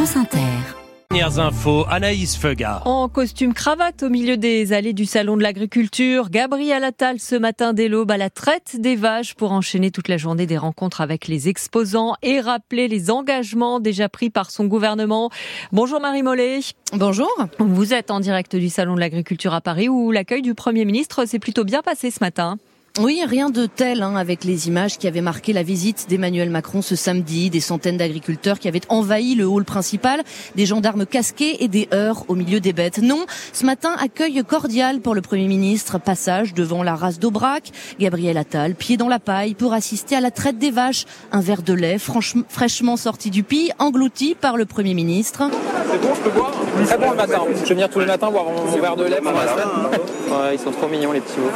France Inter. Dernières infos, Anaïs Feuga. En costume cravate au milieu des allées du salon de l'agriculture, Gabriel Attal ce matin dès l'aube à la traite des vaches pour enchaîner toute la journée des rencontres avec les exposants et rappeler les engagements déjà pris par son gouvernement. Bonjour Marie Mollet. Bonjour. Vous êtes en direct du salon de l'agriculture à Paris où l'accueil du Premier ministre s'est plutôt bien passé ce matin. Oui, rien de tel hein, avec les images qui avaient marqué la visite d'Emmanuel Macron ce samedi, des centaines d'agriculteurs qui avaient envahi le hall principal, des gendarmes casqués et des heurts au milieu des bêtes. Non, ce matin, accueil cordial pour le Premier ministre, passage devant la race d'Aubrac, Gabriel Attal, pied dans la paille pour assister à la traite des vaches, un verre de lait fraîchement sorti du pis, englouti par le Premier ministre. C'est bon, je peux boire? Très bon le matin. Je vais venir tous les matins boire mon verre de lait pendant la semaine. Ouais, ils sont trop mignons les petits veaux.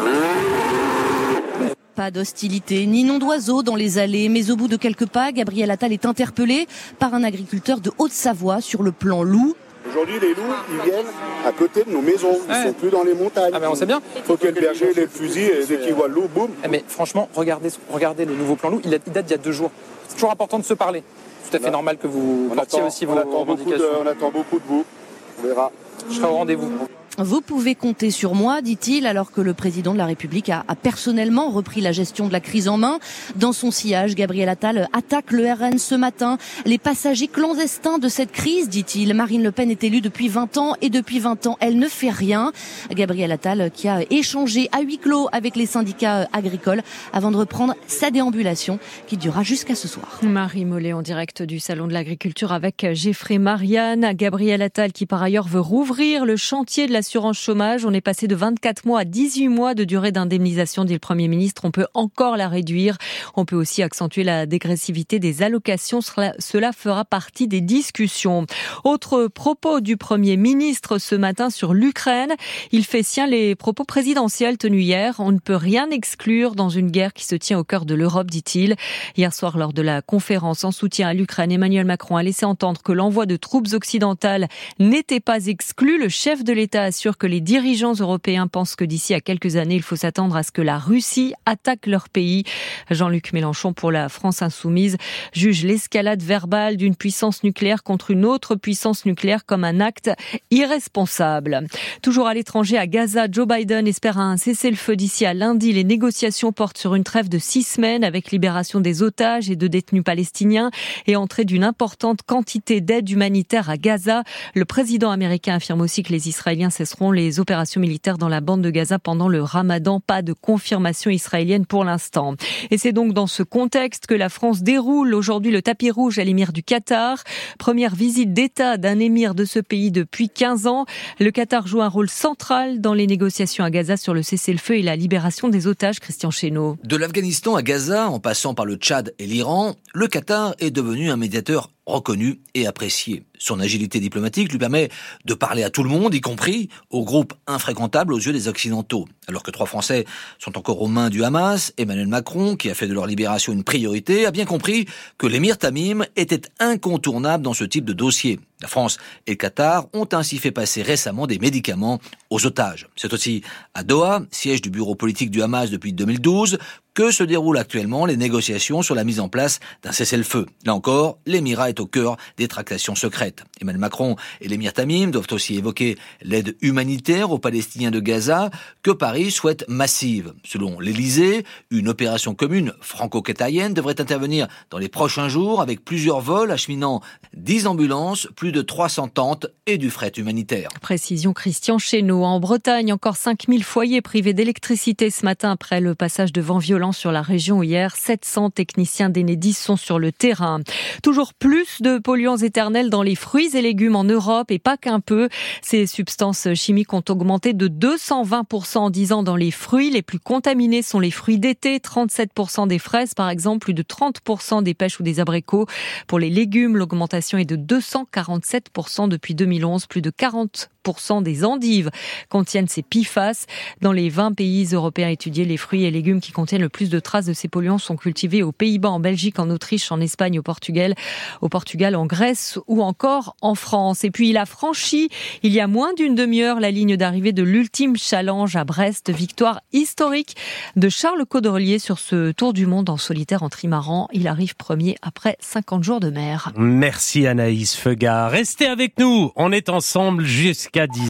Pas d'hostilité ni nom d'oiseau dans les allées, mais au bout de quelques pas, Gabriel Attal est interpellé par un agriculteur de Haute-Savoie sur le plan loup. Aujourd'hui, les loups, ils viennent à côté de nos maisons. Ils ne sont plus dans les montagnes. Ah, mais on sait bien. Il faut que le berger ait le fusil et dès qu'il voit le loup, boum. Eh, mais franchement, regardez, regardez le nouveau plan loup. Il, date d'il y a deux jours. C'est toujours important de se parler. Tout à fait normal que vous portiez aussi vos, on revendications. on attend beaucoup de vous. On verra. Je serai au rendez-vous. Vous pouvez compter sur moi, dit-il, alors que le président de la République a, personnellement repris la gestion de la crise en main. Dans son sillage, Gabriel Attal attaque le RN ce matin. Les passagers clandestins de cette crise, dit-il. Marine Le Pen est élue depuis 20 ans et depuis 20 ans, elle ne fait rien. Gabriel Attal qui a échangé à huis clos avec les syndicats agricoles avant de reprendre sa déambulation qui durera jusqu'à ce soir. Marie Mollet en direct du Salon de l'Agriculture avec Geoffrey Marianne. Gabriel Attal qui par ailleurs veut rouvrir le chantier de la l'assurance chômage. On est passé de 24 mois à 18 mois de durée d'indemnisation, dit le Premier ministre. On peut encore la réduire. On peut aussi accentuer la dégressivité des allocations. Cela fera partie des discussions. Autre propos du Premier ministre ce matin sur l'Ukraine. Il fait sien les propos présidentiels tenus hier. On ne peut rien exclure dans une guerre qui se tient au cœur de l'Europe, dit-il. Hier soir, lors de la conférence en soutien à l'Ukraine, Emmanuel Macron a laissé entendre que l'envoi de troupes occidentales n'était pas exclu. Le chef de l'État assure que les dirigeants européens pensent que d'ici à quelques années, il faut s'attendre à ce que la Russie attaque leur pays. Jean-Luc Mélenchon pour la France insoumise juge l'escalade verbale d'une puissance nucléaire contre une autre puissance nucléaire comme un acte irresponsable. Toujours à l'étranger, à Gaza, Joe Biden espère un cessez-le-feu d'ici à lundi. Les négociations portent sur une trêve de six semaines avec libération des otages et de détenus palestiniens et entrée d'une importante quantité d'aide humanitaire à Gaza. Le président américain affirme aussi que les Israéliens cesseront les opérations militaires dans la bande de Gaza pendant le ramadan. Pas de confirmation israélienne pour l'instant. Et c'est donc dans ce contexte que la France déroule aujourd'hui le tapis rouge à l'émir du Qatar. Première visite d'État d'un émir de ce pays depuis 15 ans. Le Qatar joue un rôle central dans les négociations à Gaza sur le cessez-le-feu et la libération des otages, Christian Chesneau. De l'Afghanistan à Gaza, en passant par le Tchad et l'Iran, le Qatar est devenu un médiateur reconnu et apprécié. Son agilité diplomatique lui permet de parler à tout le monde, y compris aux groupes infréquentables aux yeux des Occidentaux. Alors que trois Français sont encore aux mains du Hamas, Emmanuel Macron, qui a fait de leur libération une priorité, a bien compris que l'émir Tamim était incontournable dans ce type de dossier. La France et le Qatar ont ainsi fait passer récemment des médicaments aux otages. C'est aussi à Doha, siège du bureau politique du Hamas depuis 2012, que se déroulent actuellement les négociations sur la mise en place d'un cessez-le-feu. Là encore, l'émirat est au cœur des tractations secrètes. Emmanuel Macron et l'émir Tamim doivent aussi évoquer l'aide humanitaire aux Palestiniens de Gaza que Paris souhaite massive. Selon l'Elysée, une opération commune franco-qatarienne devrait intervenir dans les prochains jours avec plusieurs vols acheminant 10 ambulances, plus de 300 tentes et du fret humanitaire. Précision Christian Chesneau. En Bretagne, encore 5000 foyers privés d'électricité ce matin après le passage de vent violent sur la région hier. 700 techniciens d'Enedis sont sur le terrain. Toujours plus de polluants éternels dans les fruits et légumes en Europe et pas qu'un peu. Ces substances chimiques ont augmenté de 220% en 10 ans dans les fruits. Les plus contaminés sont les fruits d'été, 37% des fraises par exemple, plus de 30% des pêches ou des abricots. Pour les légumes, l'augmentation est de 247% depuis 2011, plus de 40 30% des endives contiennent ces PFAS. Dans les 20 pays européens étudiés, les fruits et légumes qui contiennent le plus de traces de ces polluants sont cultivés aux Pays-Bas, en Belgique, en Autriche, en Espagne, au Portugal, au Portugal, en Grèce ou encore en France. Et puis il a franchi il y a moins d'une demi-heure la ligne d'arrivée de l'ultime challenge à Brest, victoire historique de Charles Caudrelier sur ce Tour du monde en solitaire en trimaran. Il arrive premier après 50 jours de mer. Merci Anaïs Feuga. Restez avec nous. On est ensemble jusqu'à 10